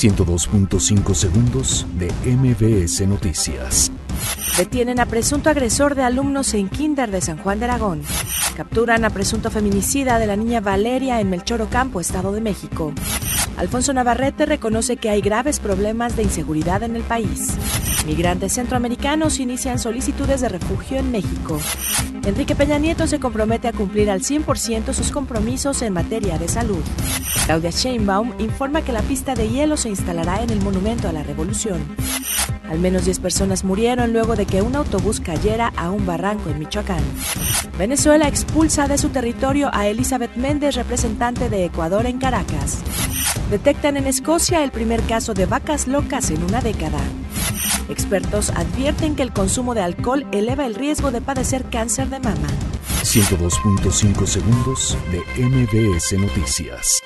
102.5 segundos de MBS Noticias. Detienen a presunto agresor de alumnos en Kinder de San Juan de Aragón. Capturan a presunto feminicida de la niña Valeria en Melchor Ocampo, Estado de México. Alfonso Navarrete reconoce que hay graves problemas de inseguridad en el país. Migrantes centroamericanos inician solicitudes de refugio en México. Enrique Peña Nieto se compromete a cumplir al 100% sus compromisos en materia de salud. Claudia Sheinbaum informa que la pista de hielo se instalará en el Monumento a la Revolución. Al menos 10 personas murieron luego de que un autobús cayera a un barranco en Michoacán. Venezuela expulsa de su territorio a Elizabeth Méndez, representante de Ecuador en Caracas. Detectan en Escocia el primer caso de vacas locas en una década. Expertos advierten que el consumo de alcohol eleva el riesgo de padecer cáncer de mama. 102.5 segundos de MBS Noticias.